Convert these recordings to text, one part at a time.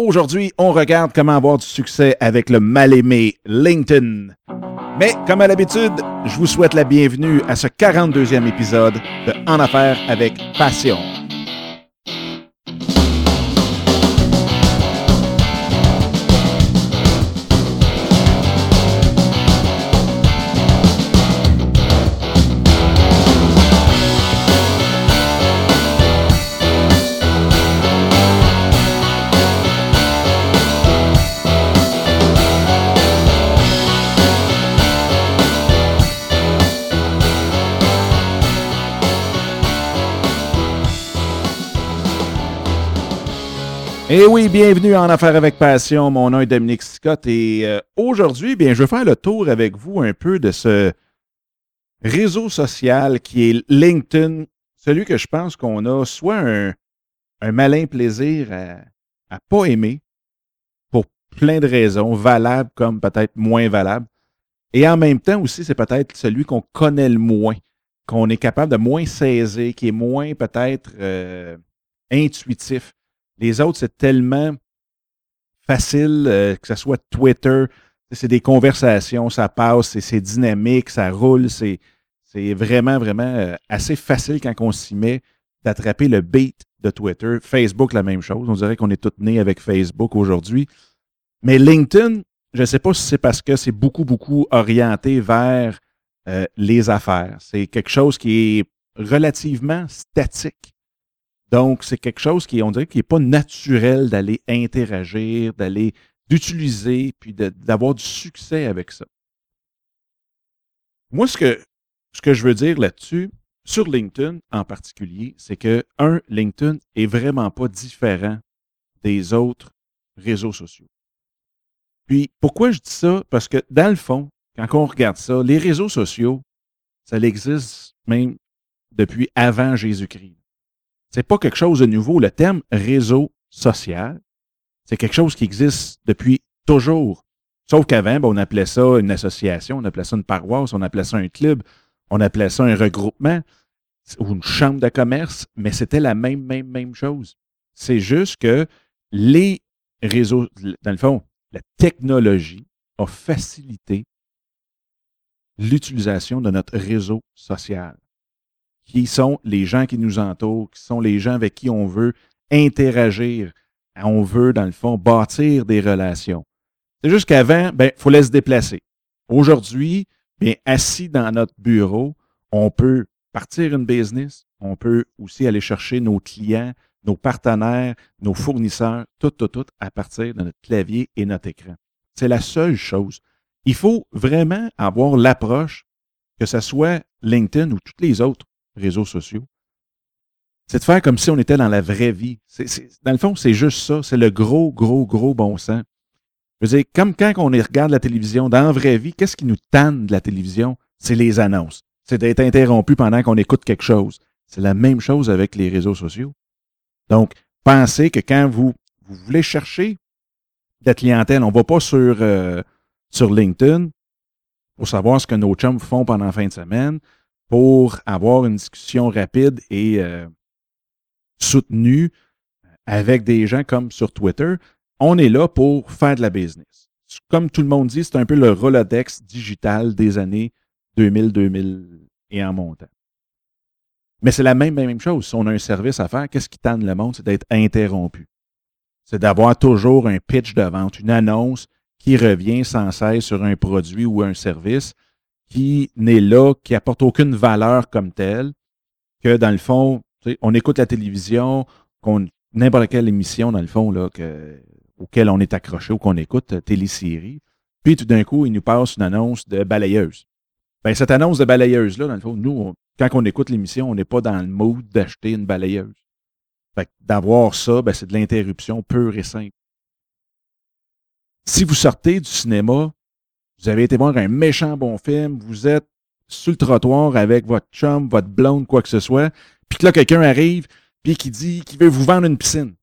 Aujourd'hui, on regarde comment avoir du succès avec le mal-aimé LinkedIn. Mais comme à l'habitude, je vous souhaite la bienvenue à ce 42e épisode de En affaires avec passion. Et oui, bienvenue en Affaires avec Passion. Mon nom est Dominique Scott et euh, aujourd'hui, bien, je vais faire le tour avec vous un peu de ce réseau social qui est LinkedIn, celui que je pense qu'on a soit un, malin plaisir à, à pas aimer pour plein de raisons, valables comme peut-être moins valables. Et en même temps aussi, c'est peut-être celui qu'on connaît le moins, qu'on est capable de moins saisir, qui est moins peut-être euh, intuitif. Les autres, c'est tellement facile, euh, que ce soit Twitter, c'est des conversations, ça passe, c'est dynamique, ça roule, c'est vraiment, vraiment euh, assez facile quand on s'y met d'attraper le beat de Twitter. Facebook, la même chose. On dirait qu'on est tous nés avec Facebook aujourd'hui. Mais LinkedIn, je ne sais pas si c'est parce que c'est beaucoup, beaucoup orienté vers euh, les affaires. C'est quelque chose qui est relativement statique. Donc, c'est quelque chose qui, on dirait, qui n'est pas naturel d'aller interagir, d'aller, d'utiliser, puis d'avoir du succès avec ça. Moi, ce que, je veux dire là-dessus, sur LinkedIn en particulier, c'est que, un, LinkedIn est vraiment pas différent des autres réseaux sociaux. Puis, pourquoi je dis ça? Parce que, dans le fond, quand on regarde ça, les réseaux sociaux, ça existe même depuis avant Jésus-Christ. C'est pas quelque chose de nouveau. Le terme réseau social, c'est quelque chose qui existe depuis toujours. Sauf qu'avant, ben, on appelait ça une association, on appelait ça une paroisse, on appelait ça un club, on appelait ça un regroupement ou une chambre de commerce, mais c'était la même, même, même chose. C'est juste que les réseaux, dans le fond, la technologie a facilité l'utilisation de notre réseau social qui sont les gens qui nous entourent, qui sont les gens avec qui on veut interagir. On veut, dans le fond, bâtir des relations. C'est juste qu'avant, ben, il fallait se déplacer. Aujourd'hui, assis dans notre bureau, on peut partir une business, on peut aussi aller chercher nos clients, nos partenaires, nos fournisseurs, tout, tout, tout, à partir de notre clavier et notre écran. C'est la seule chose. Il faut vraiment avoir l'approche, que ce soit LinkedIn ou toutes les autres réseaux sociaux, c'est de faire comme si on était dans la vraie vie. dans le fond, c'est juste ça. C'est le gros, gros, gros bon sens. Je veux comme quand on regarde la télévision, dans la vraie vie, qu'est-ce qui nous tanne de la télévision? C'est les annonces. C'est d'être interrompu pendant qu'on écoute quelque chose. C'est la même chose avec les réseaux sociaux. Donc, pensez que quand vous, vous voulez chercher de la clientèle, on ne va pas sur, euh, sur LinkedIn pour savoir ce que nos chums font pendant la fin de semaine pour avoir une discussion rapide et euh, soutenue avec des gens comme sur Twitter. On est là pour faire de la business. Comme tout le monde dit, c'est un peu le Rolodex digital des années 2000, 2000 et en montant. Mais c'est la même, même chose. Si on a un service à faire, qu'est-ce qui tente le monde? C'est d'être interrompu. C'est d'avoir toujours un pitch de vente, une annonce qui revient sans cesse sur un produit ou un service qui n'est là, qui apporte aucune valeur comme telle, que dans le fond, on écoute la télévision, n'importe quelle émission, dans le fond, là, que, auquel on est accroché ou qu'on écoute, euh, télésérie, puis tout d'un coup, il nous passe une annonce de balayeuse. Ben, cette annonce de balayeuse-là, dans le fond, nous, quand on écoute l'émission, on n'est pas dans le mood d'acheter une balayeuse. D'avoir ça, ben, c'est de l'interruption pure et simple. Si vous sortez du cinéma vous avez été voir un méchant bon film, vous êtes sur le trottoir avec votre chum, votre blonde, quoi que ce soit, puis que là, quelqu'un arrive, puis qui dit qu'il veut vous vendre une piscine.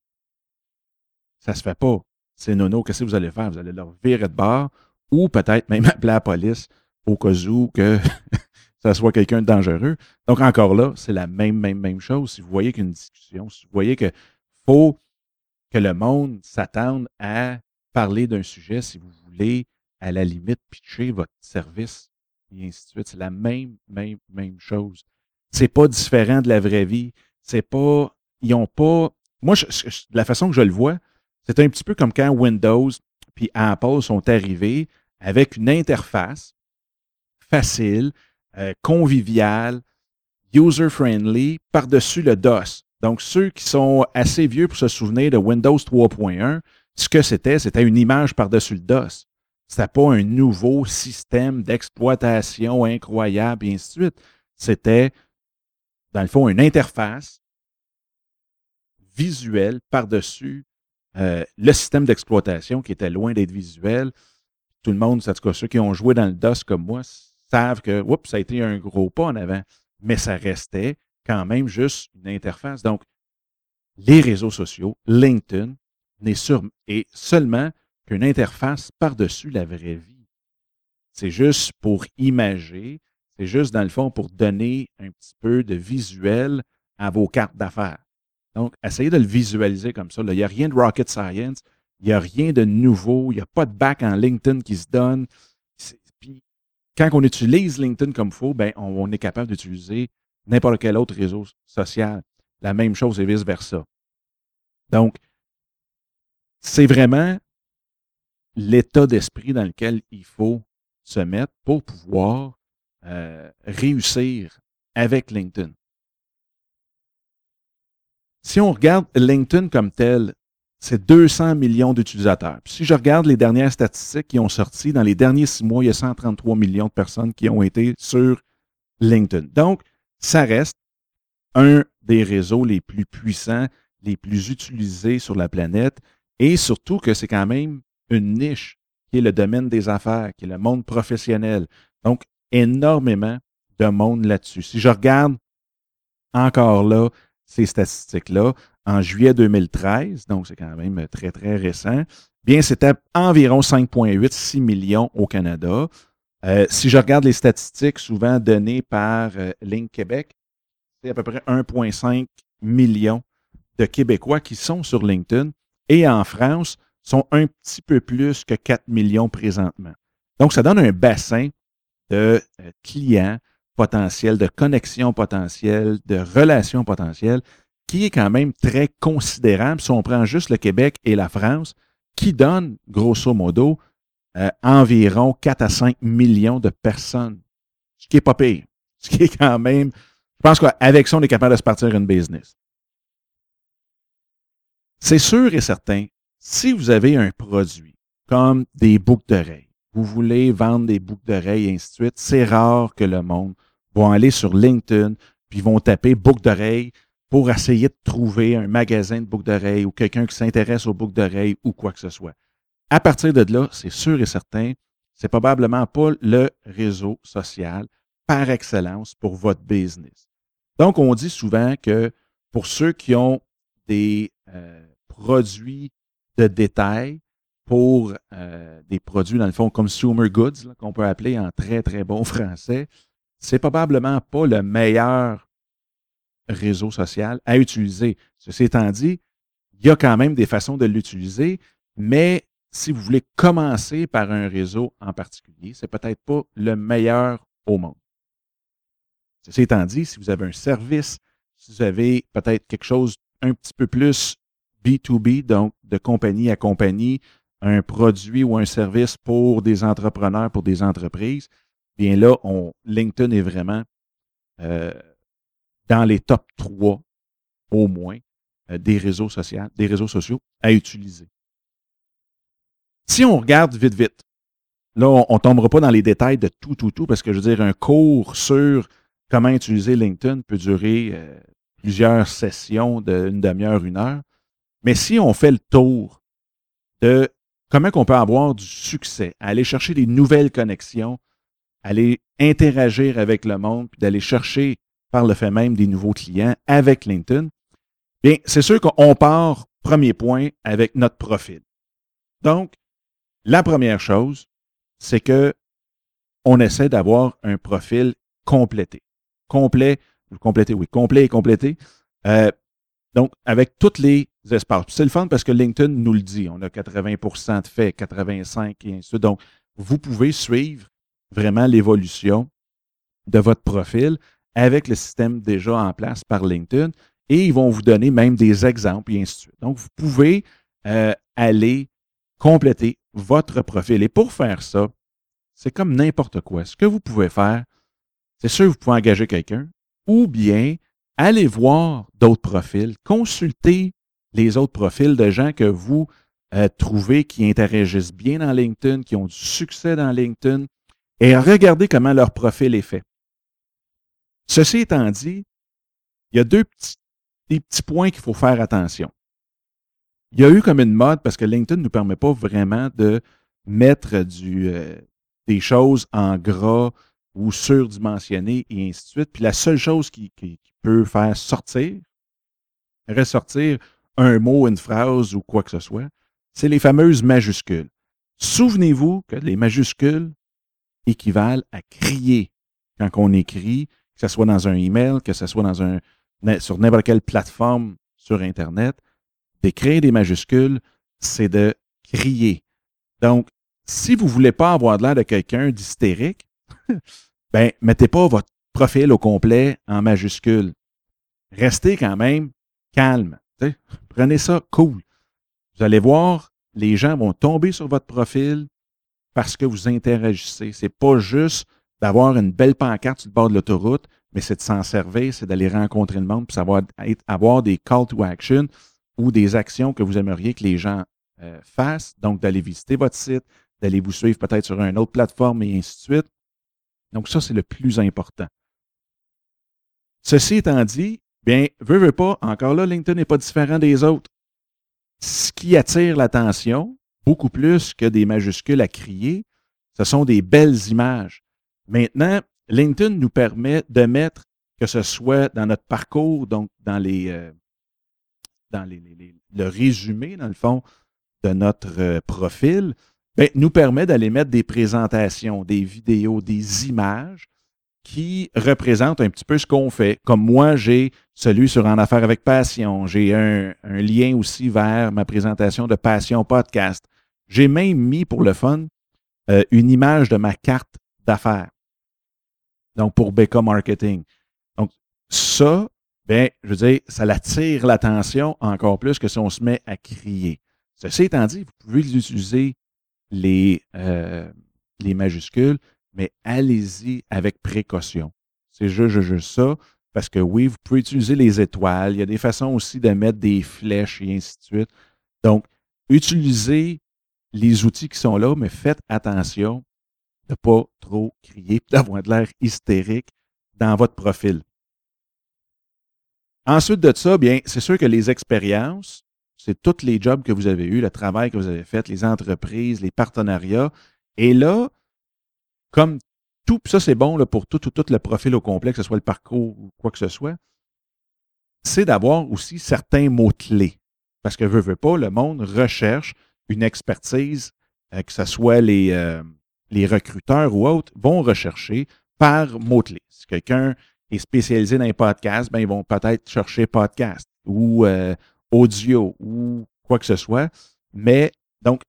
Ça se fait pas. C'est nono, qu'est-ce que vous allez faire? Vous allez leur virer de bord, ou peut-être même appeler la police au cas où que ça soit quelqu'un de dangereux. Donc, encore là, c'est la même, même, même chose. Si vous voyez qu'une discussion, si vous voyez que faut que le monde s'attende à parler d'un sujet si vous voulez, à la limite, pitcher votre service et ainsi de suite. C'est la même, même, même chose. C'est pas différent de la vraie vie. C'est pas, ils ont pas, moi, de la façon que je le vois, c'est un petit peu comme quand Windows puis Apple sont arrivés avec une interface facile, euh, conviviale, user-friendly par-dessus le DOS. Donc, ceux qui sont assez vieux pour se souvenir de Windows 3.1, ce que c'était, c'était une image par-dessus le DOS. C'était pas un nouveau système d'exploitation incroyable et ainsi de suite. C'était, dans le fond, une interface visuelle par-dessus euh, le système d'exploitation qui était loin d'être visuel. Tout le monde, en tout cas ceux qui ont joué dans le DOS comme moi, savent que oups, ça a été un gros pas en avant. Mais ça restait quand même juste une interface. Donc, les réseaux sociaux, LinkedIn, n'est sur, est seulement qu'une interface par-dessus la vraie vie. C'est juste pour imager, c'est juste dans le fond pour donner un petit peu de visuel à vos cartes d'affaires. Donc, essayez de le visualiser comme ça. Il n'y a rien de rocket science, il n'y a rien de nouveau, il n'y a pas de bac en LinkedIn qui se donne. Puis, quand on utilise LinkedIn comme il faut, ben, on, est capable d'utiliser n'importe quel autre réseau social. La même chose et vice-versa. Donc, c'est vraiment l'état d'esprit dans lequel il faut se mettre pour pouvoir euh, réussir avec LinkedIn. Si on regarde LinkedIn comme tel, c'est 200 millions d'utilisateurs. si je regarde les dernières statistiques qui ont sorti, dans les derniers six mois, il y a 133 millions de personnes qui ont été sur LinkedIn. Donc, ça reste un des réseaux les plus puissants, les plus utilisés sur la planète et surtout que c'est quand même une niche qui est le domaine des affaires, qui est le monde professionnel. Donc, énormément de monde là-dessus. Si je regarde encore là ces statistiques-là, en juillet 2013, donc c'est quand même très, très récent, bien, c'était environ 5,8, 6 millions au Canada. Euh, si je regarde les statistiques souvent données par euh, c'est à peu près 1,5 million de Québécois qui sont sur LinkedIn et en France sont un petit peu plus que 4 millions présentement. Donc, ça donne un bassin de euh, clients potentiels, de connexions potentielles, de relations potentielles qui est quand même très considérable si on prend juste le Québec et la France, qui donne, grosso modo, euh, environ 4 à 5 millions de personnes. Ce qui n'est pas pire. Ce qui est quand même, je pense qu'avec ça, on est capable de se partir une business. C'est sûr et certain, si vous avez un produit comme des boucles d'oreilles, vous voulez vendre des boucles d'oreilles et ainsi de suite, c'est rare que le monde va aller sur LinkedIn puis vont taper boucles d'oreilles pour essayer de trouver un magasin de boucles d'oreilles ou quelqu'un qui s'intéresse aux boucles d'oreilles ou quoi que ce soit. À partir de là, c'est sûr et certain, c'est probablement pas le réseau social par excellence pour votre business. Donc, on dit souvent que pour ceux qui ont des euh, produits de détail pour euh, des produits, dans le fond, consumer goods, qu'on peut appeler en très, très bon français, c'est probablement pas le meilleur réseau social à utiliser. Ceci étant dit, il y a quand même des façons de l'utiliser, mais si vous voulez commencer par un réseau en particulier, c'est peut-être pas le meilleur au monde. Ceci étant dit, si vous avez un service, si vous avez peut-être quelque chose un petit peu plus B2B, donc de compagnie à compagnie, un produit ou un service pour des entrepreneurs, pour des entreprises, bien là, on, LinkedIn est vraiment euh, dans les top 3 au moins euh, des réseaux sociaux, à utiliser. Si on regarde vite, vite, là, on ne tombera pas dans les détails de tout, tout, tout, parce que je veux dire, un cours sur comment utiliser LinkedIn peut durer euh, plusieurs sessions d'une demi-heure, une heure. Mais si on fait le tour de comment on peut avoir du succès, aller chercher des nouvelles connexions, aller interagir avec le monde, puis d'aller chercher par le fait même des nouveaux clients avec LinkedIn, bien, c'est sûr qu'on part, premier point, avec notre profil. Donc, la première chose, c'est que on essaie d'avoir un profil complété. Complet, complété, oui, complet et complété. Euh, donc, avec toutes les espaces. C'est le fun parce que LinkedIn nous le dit. On a 80% de fait, 85% et ainsi de suite. Donc, vous pouvez suivre vraiment l'évolution de votre profil avec le système déjà en place par LinkedIn et ils vont vous donner même des exemples et ainsi de suite. Donc, vous pouvez euh, aller compléter votre profil. Et pour faire ça, c'est comme n'importe quoi. Ce que vous pouvez faire, c'est sûr, vous pouvez engager quelqu'un ou bien aller voir d'autres profils, consulter les autres profils de gens que vous euh, trouvez qui interagissent bien dans LinkedIn, qui ont du succès dans LinkedIn, et regardez comment leur profil est fait. Ceci étant dit, il y a deux petits, points qu'il faut faire attention. Il y a eu comme une mode, parce que LinkedIn ne nous permet pas vraiment de mettre euh, des choses en gras ou surdimensionnées et ainsi de suite. Puis la seule chose qui, qui peut faire sortir, ressortir un mot, une phrase ou quoi que ce soit, c'est les fameuses majuscules. Souvenez-vous que les majuscules équivalent à crier quand on écrit, que ce soit dans un email, que ce soit sur n'importe quelle plateforme sur Internet. D'écrire des majuscules, c'est de crier. Donc, si vous ne voulez pas avoir l'air de quelqu'un d'hystérique, ben, mettez pas votre profil au complet en majuscules. Restez quand même calme. Prenez ça cool. Vous allez voir, les gens vont tomber sur votre profil parce que vous interagissez. Ce n'est pas juste d'avoir une belle pancarte sur le bord de l'autoroute, mais c'est de s'en servir, c'est d'aller rencontrer le monde, puis savoir avoir des call to action ou des actions que vous aimeriez que les gens euh, fassent. Donc, d'aller visiter votre site, d'aller vous suivre peut-être sur une autre plateforme et ainsi de suite. Donc, ça, c'est le plus important. Ceci étant dit, bien, veux, veux pas, encore là, LinkedIn n'est pas différent des autres. Ce qui attire l'attention, beaucoup plus que des majuscules à crier, ce sont des belles images. Maintenant, LinkedIn nous permet de mettre, que ce soit dans notre parcours, donc dans les, euh, dans les, le résumé, dans le fond, de notre euh, profil, ben, nous permet d'aller mettre des présentations, des vidéos, des images qui représentent un petit peu ce qu'on fait. Comme moi, j'ai celui sur En Affaires avec Passion. J'ai un, lien aussi vers ma présentation de Passion Podcast. J'ai même mis pour le fun euh, une image de ma carte d'affaires. Donc, pour Becca Marketing. Donc, ça, ben, je veux dire, ça attire l'attention encore plus que si on se met à crier. Ceci étant dit, vous pouvez utiliser les, euh, les majuscules, mais allez-y avec précaution. C'est juste, juste ça, parce que oui, vous pouvez utiliser les étoiles. Il y a des façons aussi de mettre des flèches et ainsi de suite. Donc, utilisez les outils qui sont là, mais faites attention de ne pas trop crier, d'avoir de l'air hystérique dans votre profil. Ensuite de ça, bien, c'est sûr que les expériences, c'est tous les jobs que vous avez eus, le travail que vous avez fait, les entreprises, les partenariats. Et là, comme tout, ça c'est bon pour tout, tout, tout le profil au complet, que ce soit le parcours ou quoi que ce soit, c'est d'avoir aussi certains mots-clés. Parce que veut, veut pas, le monde recherche une expertise, euh, que ce soit les, euh, les recruteurs ou autres, vont rechercher par mots-clés. Si quelqu'un est spécialisé dans les podcasts, ben, ils vont peut-être chercher podcast ou euh, audio ou quoi que ce soit. Mais donc,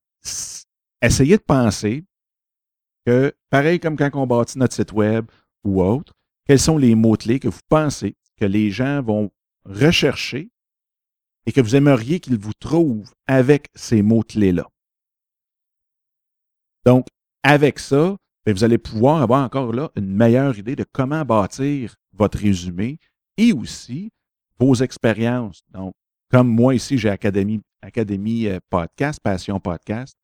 essayez de penser que, pareil comme quand on bâtit notre site web ou autre, quels sont les mots-clés que vous pensez que les gens vont rechercher et que vous aimeriez qu'ils vous trouvent avec ces mots-clés-là? Donc, avec ça, ben, vous allez pouvoir avoir encore là une meilleure idée de comment bâtir votre résumé et aussi vos expériences. Donc, comme moi ici, j'ai Académie, Académie euh, Podcast, Passion Podcast,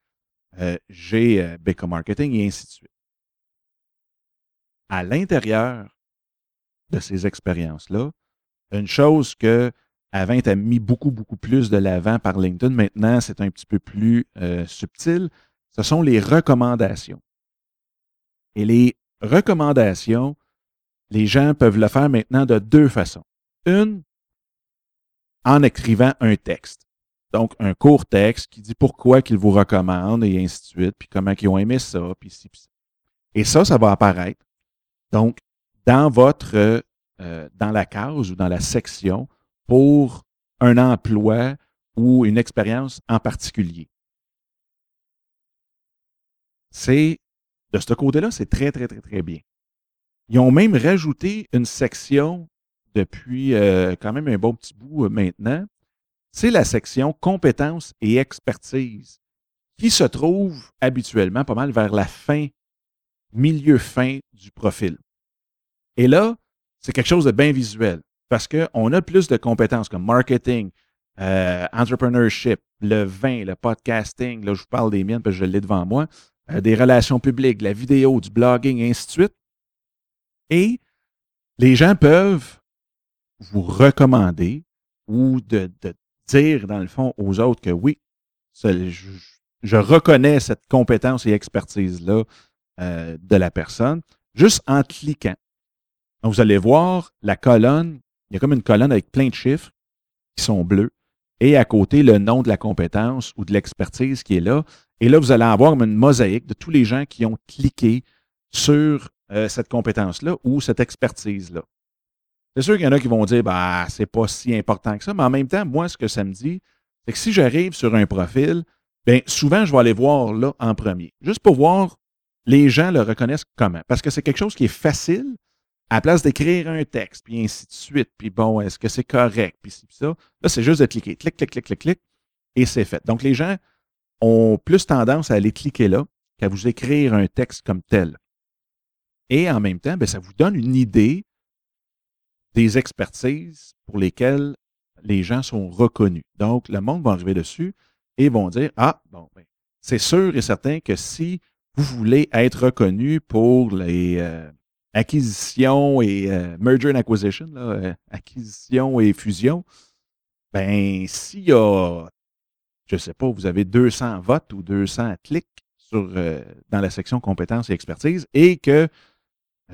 euh, j'ai euh, Becca Marketing et ainsi de suite. À l'intérieur de ces expériences-là, une chose que avant était mis beaucoup, beaucoup plus de l'avant par LinkedIn, maintenant c'est un petit peu plus subtil, ce sont les recommandations. Et les recommandations, les gens peuvent le faire maintenant de deux façons. Une, en écrivant un texte. Donc, un court texte qui dit pourquoi qu'ils vous recommandent et ainsi de suite, puis comment ils ont aimé ça, puis ci, puis ça. Et ça, ça va apparaître. Donc, dans votre, euh, dans la case ou dans la section pour un emploi ou une expérience en particulier. C'est, de ce côté-là, c'est très, très, très, très bien. Ils ont même rajouté une section depuis euh, quand même un bon petit bout euh, maintenant. C'est la section compétences et expertise qui se trouve habituellement pas mal vers la fin, milieu fin du profil. Et là, c'est quelque chose de bien visuel parce qu'on a plus de compétences comme marketing, euh, entrepreneurship, le vin, le podcasting, là je vous parle des miennes parce que je l'ai devant moi, des relations publiques, la vidéo, du blogging, et ainsi de suite. Et les gens peuvent vous recommander ou de, dire, dans le fond, aux autres que oui, je, reconnais cette compétence et expertise-là euh, de la personne, juste en cliquant. Donc, vous allez voir la colonne, il y a comme une colonne avec plein de chiffres qui sont bleus, et à côté, le nom de la compétence ou de l'expertise qui est là. Et là, vous allez avoir une mosaïque de tous les gens qui ont cliqué sur euh, cette compétence-là ou cette expertise-là. C'est sûr qu'il y en a qui vont dire, bah, c'est pas si important que ça, mais en même temps, moi, ce que ça me dit, c'est que si j'arrive sur un profil, bien, souvent, je vais aller voir là en premier, juste pour voir les gens le reconnaissent comment. Parce que c'est quelque chose qui est facile, à la place d'écrire un texte, puis ainsi de suite, puis bon, est-ce que c'est correct, puis ça. Là, c'est juste de cliquer, clic, clic, clic, clic, clic, et c'est fait. Donc, les gens ont plus tendance à aller cliquer là qu'à vous écrire un texte comme tel. Et en même temps, bien, ça vous donne une idée des expertises pour lesquelles les gens sont reconnus. Donc, le monde va arriver dessus et vont dire Ah, bon, ben, c'est sûr et certain que si vous voulez être reconnu pour les euh, acquisitions et euh, merger and acquisition, euh, acquisition et fusion, ben, s'il y a, je sais pas, vous avez 200 votes ou 200 clics sur, dans la section compétences et expertise et que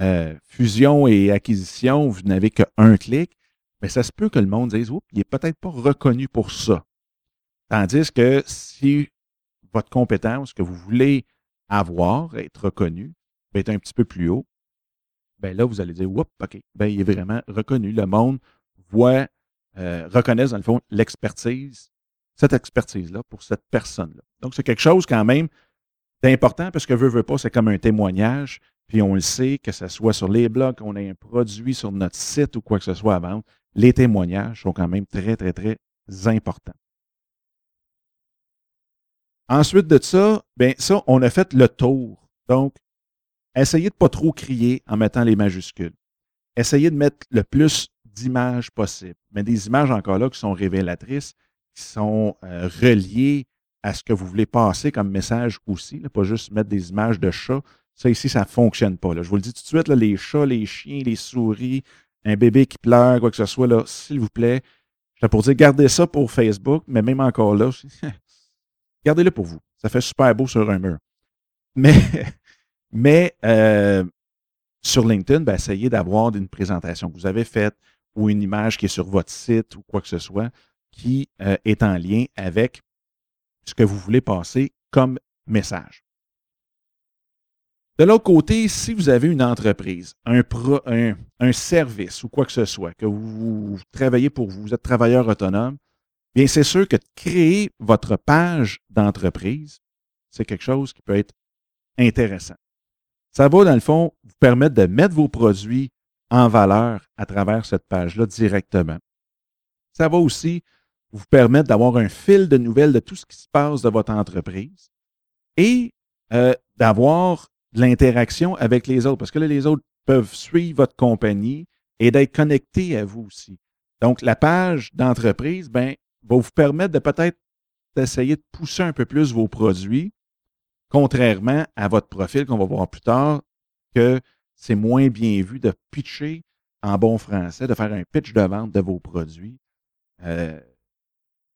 euh, fusion et acquisition, vous n'avez qu'un clic, mais ça se peut que le monde dise, oups, il n'est peut-être pas reconnu pour ça. Tandis que si votre compétence que vous voulez avoir, être reconnu, est un petit peu plus haut, ben là, vous allez dire, oups, OK, ben, il est vraiment reconnu. Le monde voit, euh, reconnaît dans le fond l'expertise, cette expertise-là pour cette personne-là. Donc, c'est quelque chose quand même d'important parce que veut, veut pas, c'est comme un témoignage. Puis on le sait, que ce soit sur les blogs, qu'on ait un produit sur notre site ou quoi que ce soit à vendre, les témoignages sont quand même très, très, très importants. Ensuite de ça, bien, ça, on a fait le tour. Donc, essayez de ne pas trop crier en mettant les majuscules. Essayez de mettre le plus d'images possible. Mais des images encore là qui sont révélatrices, qui sont euh, reliées à ce que vous voulez passer comme message aussi. pas juste mettre des images de chats ça ici, ça ne fonctionne pas. Je vous le dis tout de suite, les chats, les chiens, les souris, un bébé qui pleure, quoi que ce soit, s'il vous plaît, je pour dire, gardez ça pour Facebook, mais même encore là, gardez-le pour vous. Ça fait super beau sur un mur. Mais, mais euh, sur LinkedIn, ben, essayez d'avoir une présentation que vous avez faite ou une image qui est sur votre site ou quoi que ce soit qui euh, est en lien avec ce que vous voulez passer comme message. De l'autre côté, si vous avez une entreprise, un, un, service ou quoi que ce soit, que vous, travaillez pour vous, vous êtes travailleur autonome, bien c'est sûr que créer votre page d'entreprise, c'est quelque chose qui peut être intéressant. Ça va, dans le fond, vous permettre de mettre vos produits en valeur à travers cette page-là directement. Ça va aussi vous permettre d'avoir un fil de nouvelles de tout ce qui se passe de votre entreprise et euh, d'avoir de l'interaction avec les autres. Parce que là, les autres peuvent suivre votre compagnie et d'être connectés à vous aussi. Donc, la page d'entreprise, ben, va vous permettre de peut-être d'essayer de pousser un peu plus vos produits, contrairement à votre profil qu'on va voir plus tard, que c'est moins bien vu de pitcher en bon français, de faire un pitch de vente de vos produits euh,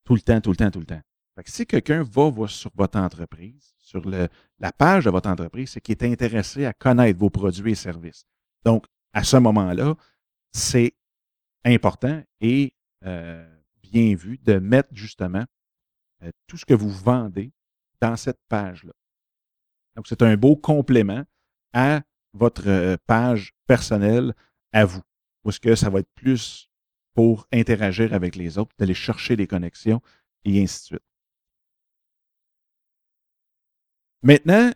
tout le temps, tout le temps, tout le temps. Fait que si quelqu'un va, sur votre entreprise, sur la page de votre entreprise, c'est qu'il est intéressé à connaître vos produits et services. Donc, à ce moment-là, c'est important et euh, bien vu de mettre justement euh, tout ce que vous vendez dans cette page-là. Donc, c'est un beau complément à votre euh, page personnelle à vous. Parce que ça va être plus pour interagir avec les autres, d'aller chercher des connexions et ainsi de suite. Maintenant,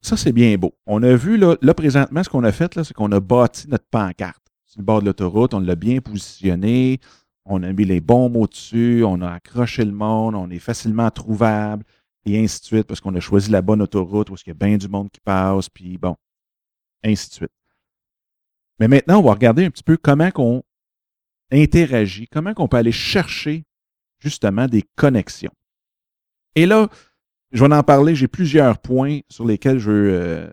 ça, c'est bien beau. On a vu, là, présentement, ce qu'on a fait, c'est qu'on a bâti notre pancarte sur le bord de l'autoroute, on l'a bien positionné, on a mis les bons mots dessus, on a accroché le monde, on est facilement trouvable, et ainsi de suite, parce qu'on a choisi la bonne autoroute où il y a bien du monde qui passe, puis bon, ainsi de suite. Mais maintenant, on va regarder un petit peu comment on interagit, comment on peut aller chercher justement des connexions. Et là, je vais en parler, j'ai plusieurs points sur lesquels je veux, euh,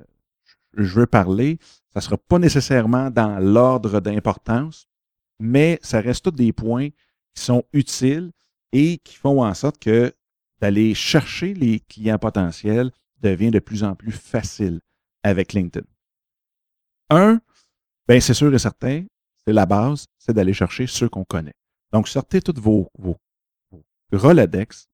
je veux parler. Ça ne sera pas nécessairement dans l'ordre d'importance, mais ça reste tous des points qui sont utiles et qui font en sorte que d'aller chercher les clients potentiels devient de plus en plus facile avec LinkedIn. Un, bien c'est sûr et certain, c'est la base, c'est d'aller chercher ceux qu'on connaît. Donc, sortez toutes vos, vos, vos Rolodex,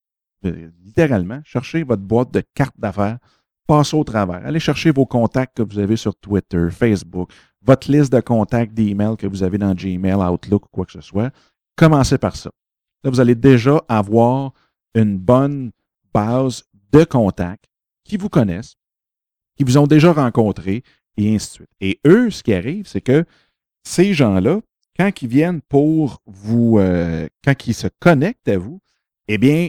littéralement, cherchez votre boîte de cartes d'affaires, passez au travers. Allez chercher vos contacts que vous avez sur Twitter, Facebook, votre liste de contacts d'email que vous avez dans Gmail, Outlook ou quoi que ce soit. Commencez par ça. Là, vous allez déjà avoir une bonne base de contacts qui vous connaissent, qui vous ont déjà rencontré, et ainsi de suite. Et eux, ce qui arrive, c'est que ces gens-là, quand ils viennent pour vous, euh, quand ils se connectent à vous, eh bien,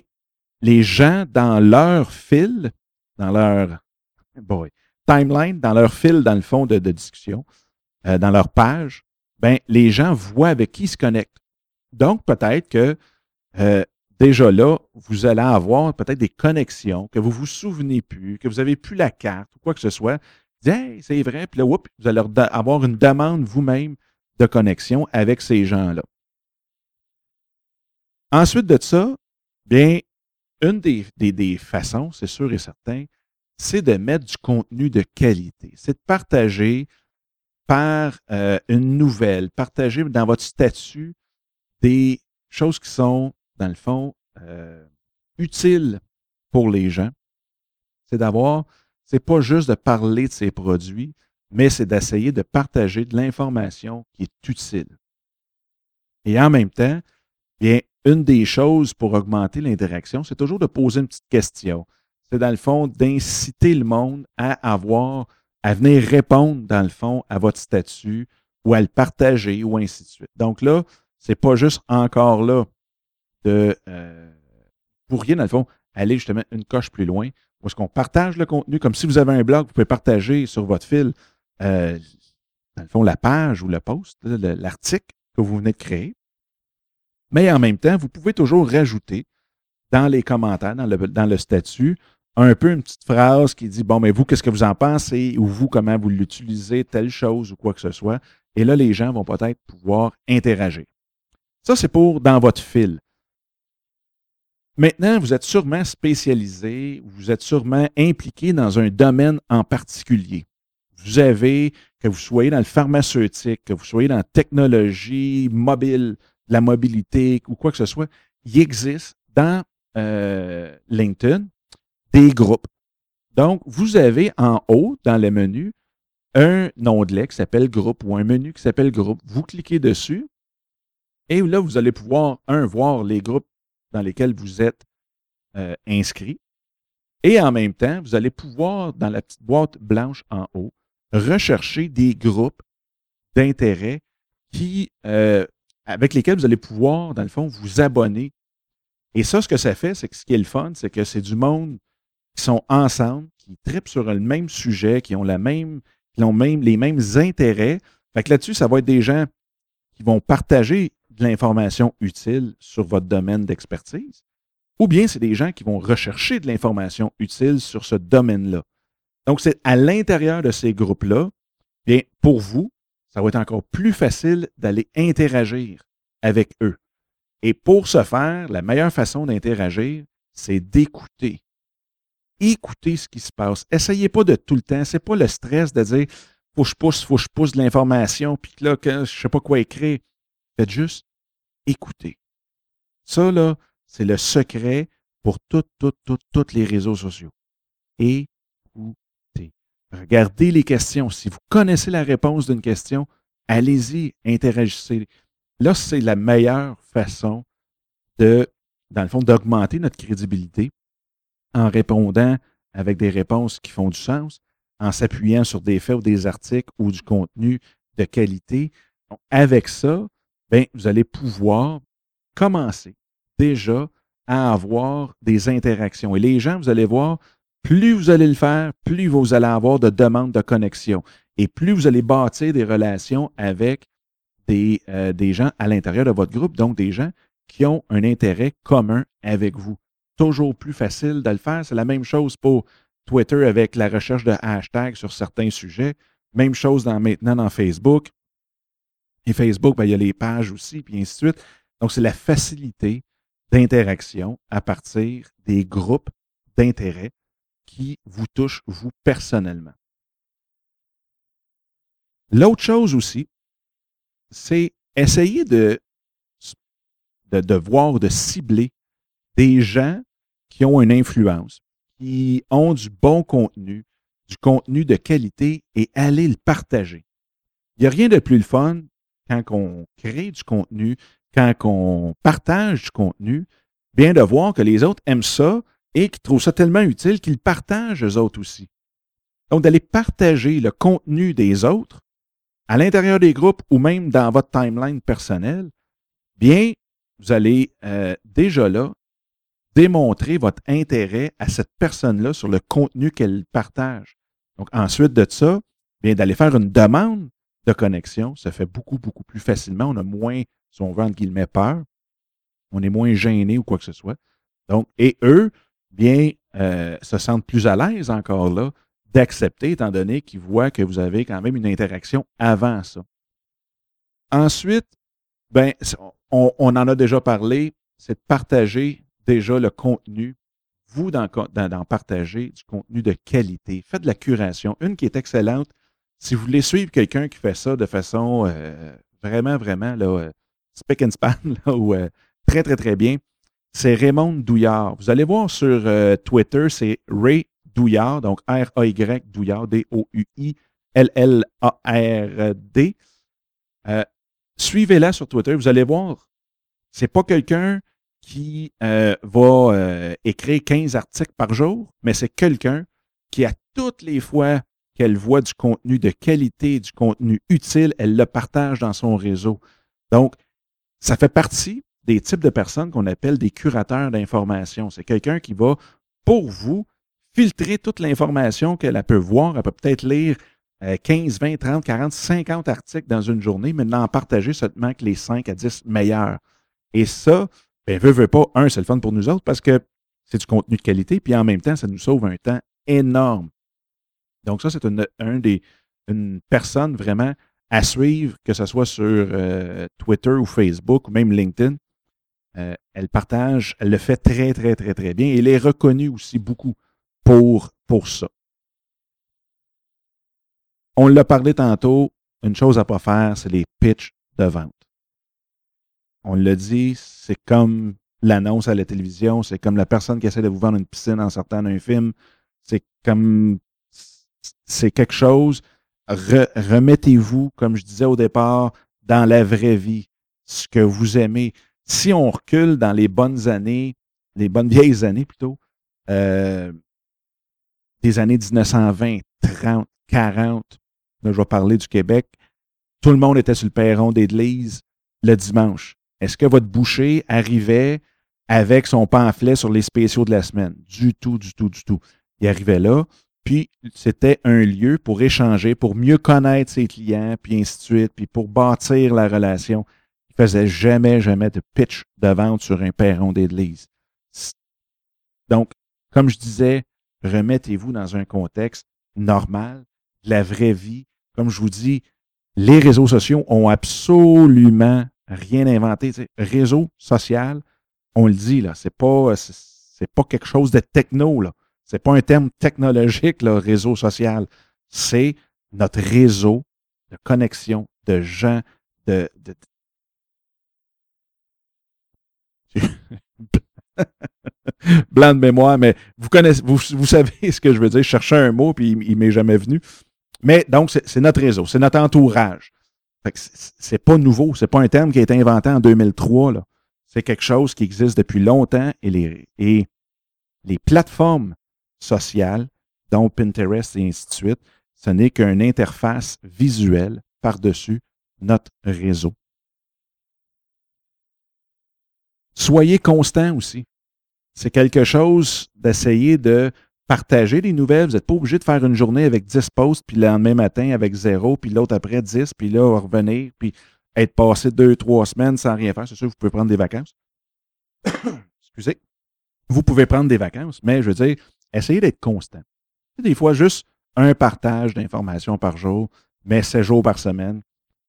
les gens dans leur fil, dans leur timeline, dans leur fil, dans le fond de, discussion, euh, dans leur page, ben, les gens voient avec qui ils se connectent. Donc, peut-être que euh, déjà là, vous allez avoir peut-être des connexions que vous ne vous souvenez plus, que vous n'avez plus la carte ou quoi que ce soit. C'est vrai, puis là, vous allez avoir une demande vous-même de connexion avec ces gens-là. Ensuite de ça, bien, une des, des, façons, c'est sûr et certain, c'est de mettre du contenu de qualité. C'est de partager par euh, une nouvelle, partager dans votre statut des choses qui sont, dans le fond, euh, utiles pour les gens. C'est d'avoir, c'est pas juste de parler de ces produits, mais c'est d'essayer de partager de l'information qui est utile. Et en même temps, bien, une des choses pour augmenter l'interaction, c'est toujours de poser une petite question. C'est dans le fond d'inciter le monde à avoir, à venir répondre dans le fond à votre statut ou à le partager ou ainsi de suite. Donc là, c'est pas juste encore là de euh, vous pourriez dans le fond aller justement une coche plus loin parce qu'on partage le contenu comme si vous avez un blog, vous pouvez partager sur votre fil euh, dans le fond la page ou le post, l'article que vous venez de créer. Mais en même temps, vous pouvez toujours rajouter dans les commentaires, dans le, dans le statut, un peu une petite phrase qui dit Bon, mais vous, qu'est-ce que vous en pensez? Ou vous, comment vous l'utilisez, telle chose ou quoi que ce soit. Et là, les gens vont peut-être pouvoir interagir. Ça, c'est pour dans votre fil. Maintenant, vous êtes sûrement spécialisé, vous êtes sûrement impliqué dans un domaine en particulier. Vous avez, que vous soyez dans le pharmaceutique, que vous soyez dans la technologie mobile, la mobilité ou quoi que ce soit, il existe dans euh, LinkedIn des groupes. Donc, vous avez en haut, dans le menu, un onglet qui s'appelle groupe ou un menu qui s'appelle groupe. Vous cliquez dessus et là, vous allez pouvoir, un, voir les groupes dans lesquels vous êtes euh, inscrit. Et en même temps, vous allez pouvoir, dans la petite boîte blanche en haut, rechercher des groupes d'intérêt qui euh, avec lesquels vous allez pouvoir, dans le fond, vous abonner. Et ça, ce que ça fait, c'est que ce qui est le fun, c'est que c'est du monde qui sont ensemble, qui tripent sur le même sujet, qui ont la même, qui ont même les mêmes intérêts. Fait que là-dessus, ça va être des gens qui vont partager de l'information utile sur votre domaine d'expertise, ou bien c'est des gens qui vont rechercher de l'information utile sur ce domaine-là. Donc, c'est à l'intérieur de ces groupes-là, bien, pour vous, ça va être encore plus facile d'aller interagir avec eux. Et pour ce faire, la meilleure façon d'interagir, c'est d'écouter. Écoutez ce qui se passe. Essayez pas de tout le temps. C'est pas le stress de dire faut que je pousse, faut que je pousse de l'information, puis là, que je sais pas quoi écrire. Faites juste écouter. Ça, là, c'est le secret pour toutes, toutes, toutes, tous les réseaux sociaux. Écoutez. Regardez les questions. Si vous connaissez la réponse d'une question, allez-y, interagissez. Là, c'est la meilleure façon de dans le fond, d'augmenter notre crédibilité en répondant avec des réponses qui font du sens, en s'appuyant sur des faits ou des articles ou du contenu de qualité. avec ça, ben, vous allez pouvoir commencer déjà à avoir des interactions. Et les gens, vous allez voir, plus vous allez le faire, plus vous allez avoir de demandes de connexion. Et plus vous allez bâtir des relations avec des, euh, des gens à l'intérieur de votre groupe, donc des gens qui ont un intérêt commun avec vous. Toujours plus facile de le faire. C'est la même chose pour Twitter avec la recherche de hashtags sur certains sujets. Même chose maintenant dans Facebook. Et Facebook, ben, il y a les pages aussi, puis ainsi de suite. Donc, c'est la facilité d'interaction à partir des groupes d'intérêt qui vous touchent, vous, personnellement. L'autre chose aussi, c'est essayer de, de, de voir, de cibler des gens qui ont une influence, qui ont du bon contenu, du contenu de qualité et aller le partager. Il n'y a rien de plus le fun quand on crée du contenu, quand on partage du contenu, bien de voir que les autres aiment ça et qu'ils trouvent ça tellement utile qu'ils partagent eux autres aussi. Donc, d'aller partager le contenu des autres à l'intérieur des groupes ou même dans votre timeline personnelle, bien, vous allez euh, déjà là démontrer votre intérêt à cette personne-là sur le contenu qu'elle partage. Donc, ensuite de ça, bien d'aller faire une demande de connexion, ça fait beaucoup, beaucoup plus facilement. On a moins, si on veut, entre guillemets, peur. On est moins gêné ou quoi que ce soit. Donc, et eux, bien, euh, se sentent plus à l'aise encore là d'accepter, étant donné qu'ils voient que vous avez quand même une interaction avant ça. Ensuite, ben, on, on en a déjà parlé, c'est de partager déjà le contenu, vous d'en, partager du contenu de qualité. Faites de la curation. Une qui est excellente, si vous voulez suivre quelqu'un qui fait ça de façon euh, vraiment, vraiment, là, euh, speak and span, ou euh, très, très, très bien, c'est Raymond Douillard. Vous allez voir sur Twitter, c'est Ray Douillard, donc R-A-Y Douillard, D-O-U-I-L-L-A-R-D. Suivez-la sur Twitter, vous allez voir, c'est pas quelqu'un qui va écrire 15 articles par jour, mais c'est quelqu'un qui, à toutes les fois qu'elle voit du contenu de qualité, du contenu utile, elle le partage dans son réseau. Donc, ça fait partie des types de personnes qu'on appelle des curateurs d'information. C'est quelqu'un qui va, pour vous, filtrer toute l'information qu'elle peut voir. Elle peut peut-être lire 15, 20, 30, 40, 50 articles dans une journée, mais n'en partager seulement que les 5 à 10 meilleurs. Et ça, ben, veut, veut pas, un, c'est le fun pour nous autres parce que c'est du contenu de qualité, puis en même temps, ça nous sauve un temps énorme. Donc, ça, c'est une, un des, une personne vraiment à suivre, que ce soit sur euh, Twitter ou Facebook ou même LinkedIn. Euh, elle partage, elle le fait très, très, très, très bien. Et elle est reconnue aussi beaucoup pour, pour ça. On l'a parlé tantôt, une chose à pas faire, c'est les pitchs de vente. On l'a dit, c'est comme l'annonce à la télévision, c'est comme la personne qui essaie de vous vendre une piscine en sortant d'un film, c'est comme c'est quelque chose. Remettez-vous, comme je disais au départ, dans la vraie vie, ce que vous aimez. Si on recule dans les bonnes années, les bonnes vieilles années plutôt, euh, des années 1920, 30, 40, là, je vais parler du Québec, tout le monde était sur le perron d'église le dimanche. Est-ce que votre boucher arrivait avec son pamphlet sur les spéciaux de la semaine? Du tout, du tout, du tout. Il arrivait là, puis c'était un lieu pour échanger, pour mieux connaître ses clients, puis ainsi de suite, puis pour bâtir la relation. Faisait jamais, jamais de pitch de vente sur un perron d'église. Donc, comme je disais, remettez-vous dans un contexte normal, la vraie vie. Comme je vous dis, les réseaux sociaux ont absolument rien inventé. réseau social, on le dit, là, c'est pas, c'est pas quelque chose de techno, là. C'est pas un terme technologique, le réseau social. C'est notre réseau de connexion de gens, de. de... Blanc de mémoire, mais vous savez ce que je veux dire. Je cherchais un mot, puis il, ne m'est jamais venu. Mais donc, c'est notre réseau, c'est notre entourage. C'est pas nouveau, c'est pas un terme qui a été inventé en 2003. c'est quelque chose qui existe depuis longtemps et les, et les plateformes sociales, dont Pinterest et ainsi de suite, ce n'est qu'une interface visuelle par-dessus notre réseau. Soyez constant aussi. C'est quelque chose d'essayer de partager des nouvelles. Vous n'êtes pas obligé de faire une journée avec 10 posts, puis le lendemain matin avec zéro, puis l'autre après 10, puis là, revenir, puis être passé deux, trois semaines sans rien faire. C'est sûr, vous pouvez prendre des vacances. Excusez. Vous pouvez prendre des vacances, mais je veux dire, essayez d'être constant. Des fois, juste un partage d'informations par jour, mais 7 jours par semaine,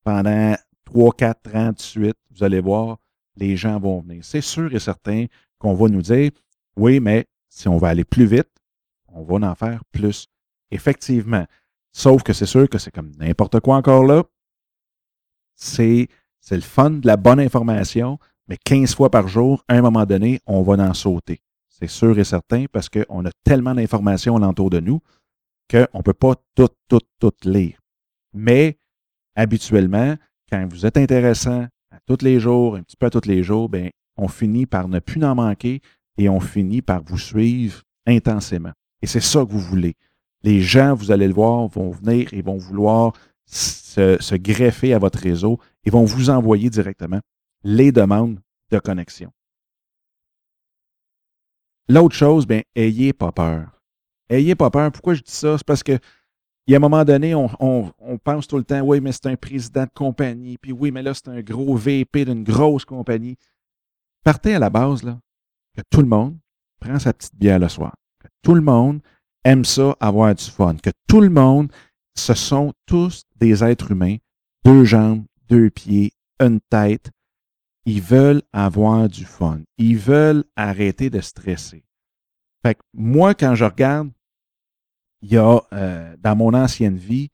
pendant 3, 4 ans de suite, vous allez voir, les gens vont venir. C'est sûr et certain qu'on va nous dire, oui, mais si on va aller plus vite, on va en faire plus. Effectivement. Sauf que c'est sûr que c'est comme n'importe quoi encore là. C'est, c'est le fun de la bonne information, mais 15 fois par jour, à un moment donné, on va en sauter. C'est sûr et certain parce qu'on a tellement d'informations alentour de nous qu'on ne peut pas tout, tout, tout lire. Mais habituellement, quand vous êtes intéressant tous les jours, un petit peu à tous les jours, ben, on finit par ne plus en manquer et on finit par vous suivre intensément. Et c'est ça que vous voulez. Les gens, vous allez le voir, vont venir et vont vouloir se, se greffer à votre réseau et vont vous envoyer directement les demandes de connexion. L'autre chose, bien, ayez pas peur. Ayez pas peur. Pourquoi je dis ça? C'est parce que il y a un moment donné, on, pense tout le temps, oui, mais c'est un président de compagnie, puis oui, mais là, c'est un gros VP d'une grosse compagnie. Partez à la base, là, que tout le monde prend sa petite bière le soir, que tout le monde aime ça, avoir du fun, que tout le monde, ce sont tous des êtres humains, deux jambes, deux pieds, une tête. Ils veulent avoir du fun. Ils veulent arrêter de stresser. Fait que moi, quand je regarde il y a euh, dans mon ancienne vie,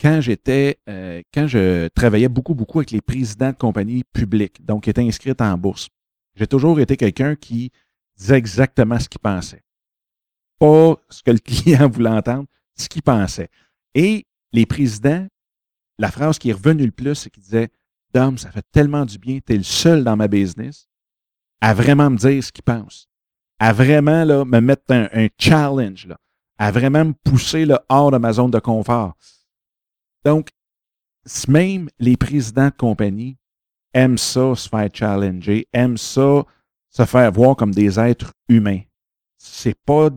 quand j'étais, euh, quand je travaillais beaucoup, beaucoup avec les présidents de compagnies publiques, donc qui étaient inscrits en bourse, j'ai toujours été quelqu'un qui disait exactement ce qu'il pensait. Pas ce que le client voulait entendre, ce qu'il pensait. Et les présidents, la phrase qui est revenue le plus, c'est qu'ils disaient Dom, ça fait tellement du bien, tu es le seul dans ma business à vraiment me dire ce qu'il pense, à vraiment là, me mettre un, un challenge. Là à vraiment me pousser là, hors de ma zone de confort. Donc, même les présidents de compagnie aiment ça se faire challenger, aiment ça se faire voir comme des êtres humains. C'est pas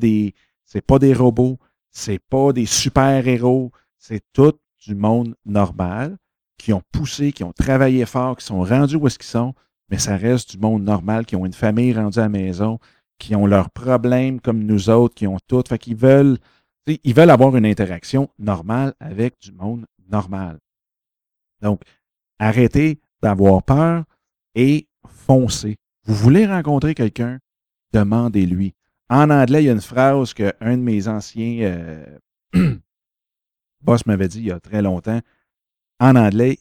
pas des robots, c'est pas des super-héros, c'est tout du monde normal qui ont poussé, qui ont travaillé fort, qui sont rendus où est-ce sont, mais ça reste du monde normal, qui ont une famille rendue à la maison, qui ont leurs problèmes comme nous autres, qui ont tout. Fait qu'ils veulent, ils veulent avoir une interaction normale avec du monde normal. Donc, arrêtez d'avoir peur et foncez. Vous voulez rencontrer quelqu'un, demandez-lui. En anglais, il y a une phrase qu'un de mes anciens euh, boss m'avait dit il y a très longtemps. En anglais,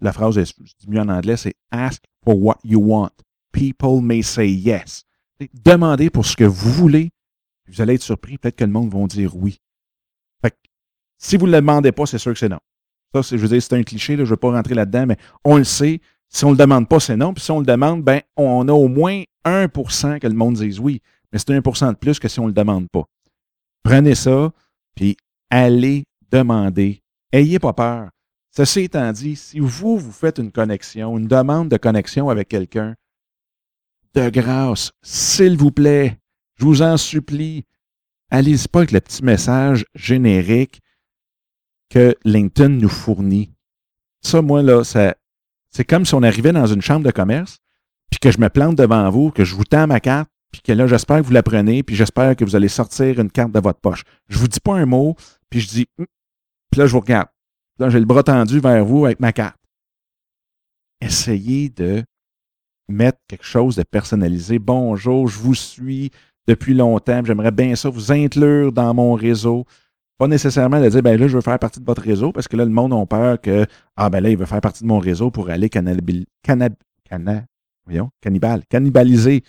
la phrase, je dis mieux en anglais, c'est Ask for what you want. People may say yes. Demandez pour ce que vous voulez. Vous allez être surpris. Peut-être que le monde va dire oui. si vous ne le demandez pas, c'est sûr que c'est non. Ça, je veux dire, c'est un cliché, je ne veux pas rentrer là-dedans, mais on le sait. Si on ne le demande pas, c'est non. Puis si on le demande, ben, on a au moins 1% que le monde dise oui. Mais c'est 1% de plus que si on ne le demande pas. Prenez ça, puis allez demander. Ayez pas peur. Ceci étant dit, si vous, vous faites une connexion, une demande de connexion avec quelqu'un, de grâce, s'il vous plaît, je vous en supplie, allez-y pas avec le petit message générique que LinkedIn nous fournit. Ça, moi, là, c'est comme si on arrivait dans une chambre de commerce, puis que je me plante devant vous, que je vous tends ma carte, puis que là, j'espère que vous la prenez, puis j'espère que vous allez sortir une carte de votre poche. Je vous dis pas un mot, puis je dis, hum, puis là, je vous regarde. Là, j'ai le bras tendu vers vous avec ma carte. Essayez de mettre quelque chose de personnalisé. Bonjour, je vous suis depuis longtemps. J'aimerais bien ça vous inclure dans mon réseau. Pas nécessairement de dire, ben là, je veux faire partie de votre réseau parce que là, le monde a peur que, ah ben là, il veut faire partie de mon réseau pour aller cannibaliser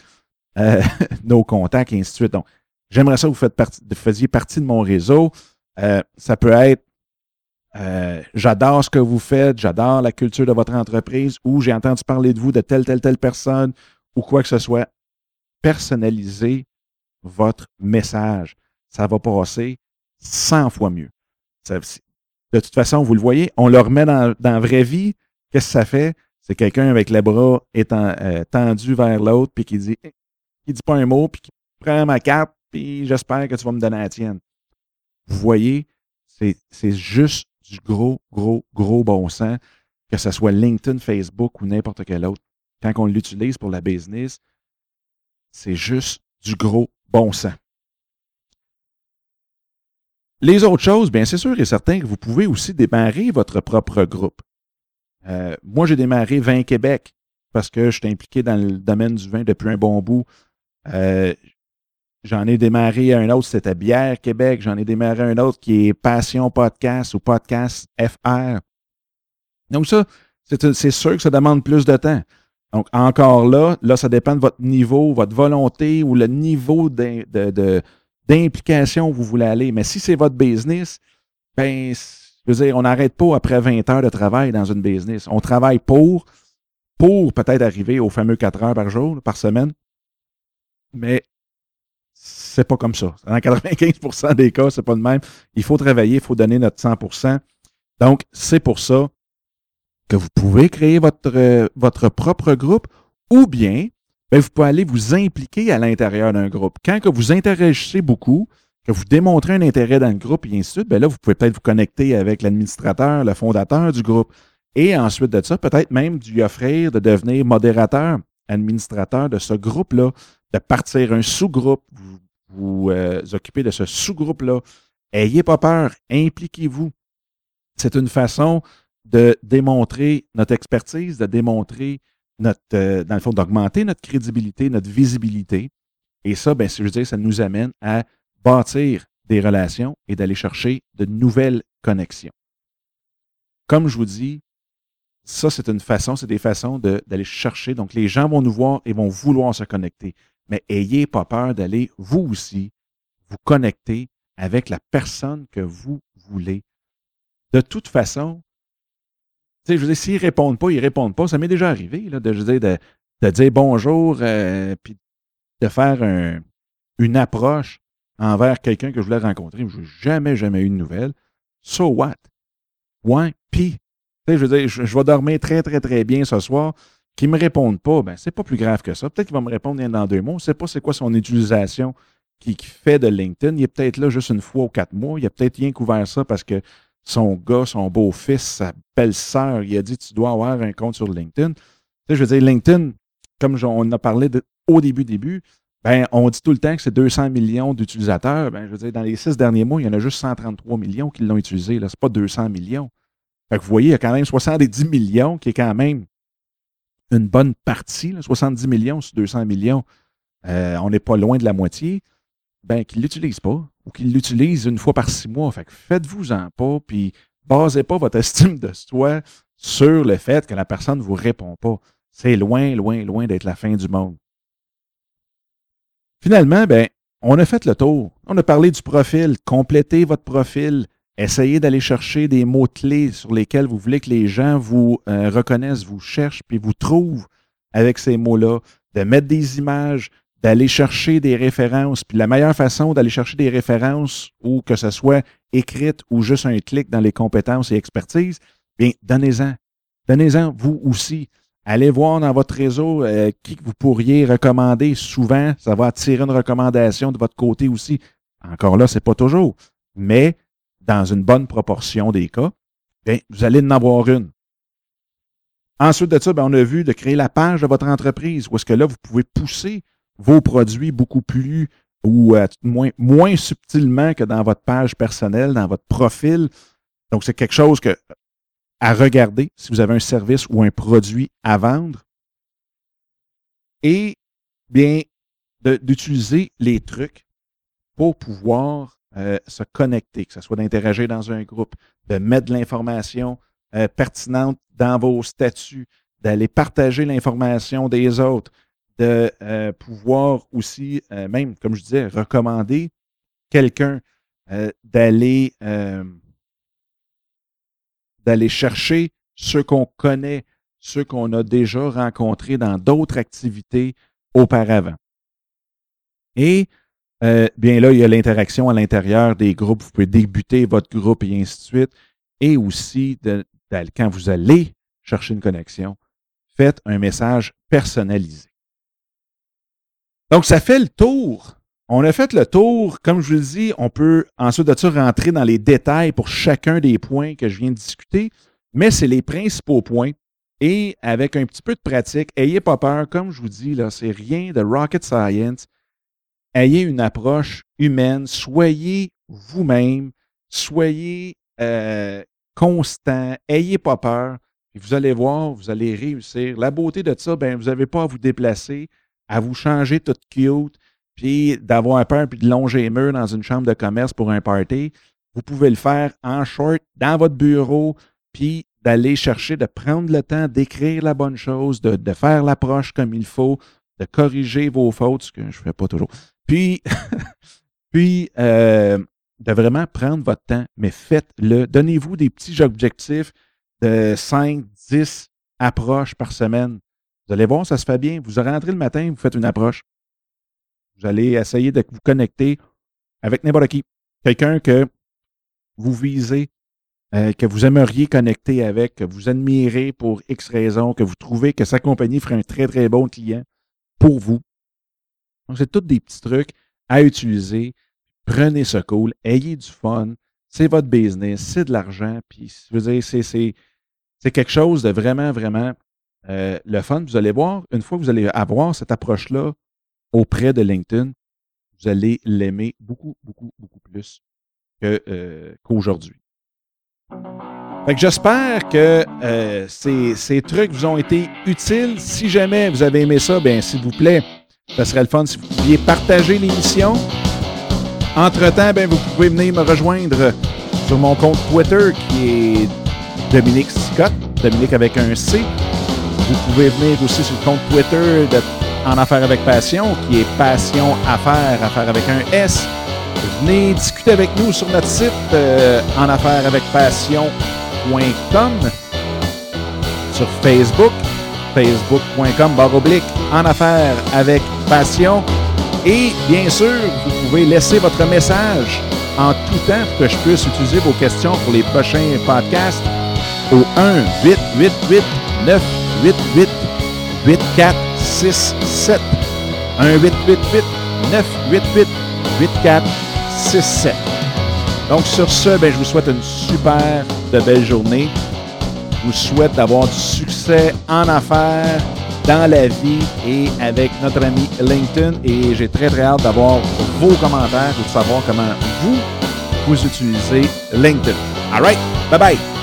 euh, nos contacts et ainsi de suite. Donc, j'aimerais ça que vous, faites partie, faisiez partie de mon réseau. Euh, ça peut être euh, j'adore ce que vous faites, j'adore la culture de votre entreprise, ou j'ai entendu parler de vous de telle, telle, telle personne, ou quoi que ce soit. Personnalisez votre message. Ça va passer 100 fois mieux. de toute façon, vous le voyez, on le remet dans, la vraie vie. Qu'est-ce que ça fait? C'est quelqu'un avec les bras étant, euh, tendus vers l'autre, puis qui dit, qui dit pas un mot, puis qui prend ma carte, puis j'espère que tu vas me donner la tienne. Vous voyez, c'est juste du gros, gros, gros bon sens, que ce soit LinkedIn, Facebook ou n'importe quel autre. Quand on l'utilise pour la business, c'est juste du gros bon sens. Les autres choses, bien, c'est sûr et certain que vous pouvez aussi démarrer votre propre groupe. Euh, moi, j'ai démarré 20 Québec parce que je suis impliqué dans le domaine du vin depuis un bon bout. Euh, J'en ai démarré un autre, c'était Bière Québec. J'en ai démarré un autre qui est Passion Podcast ou Podcast FR. Donc ça, c'est sûr que ça demande plus de temps. Donc encore là, là, ça dépend de votre niveau, votre volonté ou le niveau d'implication où vous voulez aller. Mais si c'est votre business, ben, je veux dire, on n'arrête pas après 20 heures de travail dans une business. On travaille pour, pour peut-être arriver aux fameux 4 heures par jour, par semaine. Mais c'est pas comme ça. Dans 95% des cas, c'est pas le même. Il faut travailler, il faut donner notre 100% Donc, c'est pour ça que vous pouvez créer votre, votre propre groupe ou bien ben, vous pouvez aller vous impliquer à l'intérieur d'un groupe. Quand que vous interagissez beaucoup, que vous démontrez un intérêt dans le groupe et ainsi de suite, ben là, vous pouvez peut-être vous connecter avec l'administrateur, le fondateur du groupe. Et ensuite de ça, peut-être même lui offrir de devenir modérateur, administrateur de ce groupe-là, de partir un sous-groupe, vous euh, occupez de ce sous-groupe-là. Ayez pas peur, impliquez-vous. C'est une façon de démontrer notre expertise, de démontrer notre, euh, dans le fond, d'augmenter notre crédibilité, notre visibilité. Et ça, ben, je veux dire, ça nous amène à bâtir des relations et d'aller chercher de nouvelles connexions. Comme je vous dis, ça, c'est une façon, c'est des façons d'aller chercher. Donc, les gens vont nous voir et vont vouloir se connecter mais ayez pas peur d'aller, vous aussi, vous connecter avec la personne que vous voulez. De toute façon, je veux s'ils répondent pas, ils répondent pas. Ça m'est déjà arrivé là, de, dire, de, bonjour, euh, puis de faire une approche envers quelqu'un que je voulais rencontrer. Je n'ai jamais, jamais eu de nouvelles. So what? Ouais, puis, je veux dire, je, je, vais dormir très, très, très bien ce soir qui ne me répondent pas, ben, c'est pas plus grave que ça. Peut-être qu'il va me répondre dans deux mois. On ne sait pas c'est quoi son utilisation qui, fait de LinkedIn. Il est peut-être là juste une fois ou quatre mois. Il a peut-être rien couvert ça parce que son gars, son beau-fils, sa belle-sœur, il a dit Tu dois avoir un compte sur LinkedIn. Je veux dire, LinkedIn, comme on a parlé au début, début, ben, on dit tout le temps que c'est 200 millions d'utilisateurs. Ben, je veux dire, dans les six derniers mois, il y en a juste 133 millions qui l'ont utilisé. Ce n'est pas 200 millions. Fait que vous voyez, il y a quand même 70 millions qui est quand même une bonne partie, 70 millions sur 200 millions, euh, on n'est pas loin de la moitié, ben, qu'ils ne l'utilisent pas ou qu'ils l'utilisent une fois par six mois. Fait faites-vous-en pas, puis basez pas votre estime de soi sur le fait que la personne ne vous répond pas. C'est loin, loin, loin d'être la fin du monde. Finalement, ben, on a fait le tour. On a parlé du profil. Complétez votre profil. Essayez d'aller chercher des mots-clés sur lesquels vous voulez que les gens vous euh, reconnaissent, vous cherchent, puis vous trouvent avec ces mots-là, de mettre des images, d'aller chercher des références. Puis la meilleure façon d'aller chercher des références, ou que ce soit écrite ou juste un clic dans les compétences et expertise, bien, donnez-en. Donnez-en vous aussi. Allez voir dans votre réseau euh, qui vous pourriez recommander. Souvent, ça va attirer une recommandation de votre côté aussi. Encore là, ce n'est pas toujours. Mais dans une bonne proportion des cas, bien, vous allez en avoir une. Ensuite de ça, bien, on a vu de créer la page de votre entreprise où est-ce que là, vous pouvez pousser vos produits beaucoup plus ou euh, moins, moins subtilement que dans votre page personnelle, dans votre profil. Donc, c'est quelque chose que, à regarder si vous avez un service ou un produit à vendre. Et bien, d'utiliser les trucs pour pouvoir euh, se connecter, que ce soit d'interagir dans un groupe, de mettre de l'information euh, pertinente dans vos statuts, d'aller partager l'information des autres, de euh, pouvoir aussi, même, comme je disais, recommander quelqu'un, d'aller d'aller chercher ceux qu'on connaît, ceux qu'on a déjà rencontrés dans d'autres activités auparavant. Et euh, bien là, il y a l'interaction à l'intérieur des groupes. Vous pouvez débuter votre groupe et ainsi de suite. Et aussi, quand vous allez chercher une connexion, faites un message personnalisé. Donc, ça fait le tour. On a fait le tour. Comme je vous le dis, on peut ensuite de ça rentrer dans les détails pour chacun des points que je viens de discuter, mais c'est les principaux points. Et avec un petit peu de pratique, ayez pas peur. Comme je vous dis, là, c'est rien de rocket science. Ayez une approche humaine. Soyez vous-même. Soyez euh, constant. Ayez pas peur. Et vous allez voir, vous allez réussir. La beauté de ça, ben, vous n'avez pas à vous déplacer, à vous changer tout cute, puis d'avoir peur, puis de longer les murs dans une chambre de commerce pour un party. Vous pouvez le faire en short, dans votre bureau, puis d'aller chercher, de prendre le temps d'écrire la bonne chose, de, faire l'approche comme il faut, de corriger vos fautes, ce que je ne fais pas toujours. Puis, puis euh, de vraiment prendre votre temps, mais faites-le. Donnez-vous des petits objectifs de 5, 10 approches par semaine. Vous allez voir, ça se fait bien. Vous rentrez le matin, vous faites une approche. Vous allez essayer de vous connecter avec n'importe qui. Quelqu'un que vous visez, euh, que vous aimeriez connecter avec, que vous admirez pour X raisons, que vous trouvez que sa compagnie ferait un très, très bon client pour vous. Donc, c'est tous des petits trucs à utiliser prenez ce cool, ayez du fun, c'est votre business, c'est de l'argent, puis je veux dire, c'est, quelque chose de vraiment, vraiment euh, le fun. Vous allez voir, une fois que vous allez avoir cette approche-là auprès de LinkedIn, vous allez l'aimer beaucoup, beaucoup, beaucoup plus euh, qu'aujourd'hui. Fait que j'espère que euh, ces, ces, trucs vous ont été utiles. Si jamais vous avez aimé ça, bien, s'il vous plaît, ce serait le fun si vous pouviez partager l'émission. Entre-temps, ben, vous pouvez venir me rejoindre sur mon compte Twitter qui est Dominique Scott, Dominique avec un C. Vous pouvez venir aussi sur le compte Twitter de En Affaires avec Passion, qui est Passion Affaires, Affaires avec un S. Venez discuter avec nous sur notre site euh, en affaires avec passion.com, sur Facebook, facebook.com barre oblique en affaires avec passion. Et bien sûr, vous pouvez laisser votre message en tout temps pour que je puisse utiliser vos questions pour les prochains podcasts au 1 888 988 8467 1 888 988 8467 Donc sur ce, ben, je vous souhaite une super de belle journée. Vous souhaite d'avoir du succès en affaires dans la vie et avec notre ami LinkedIn. Et j'ai très, très hâte d'avoir vos commentaires et de savoir comment vous, vous utilisez LinkedIn. All right. Bye bye.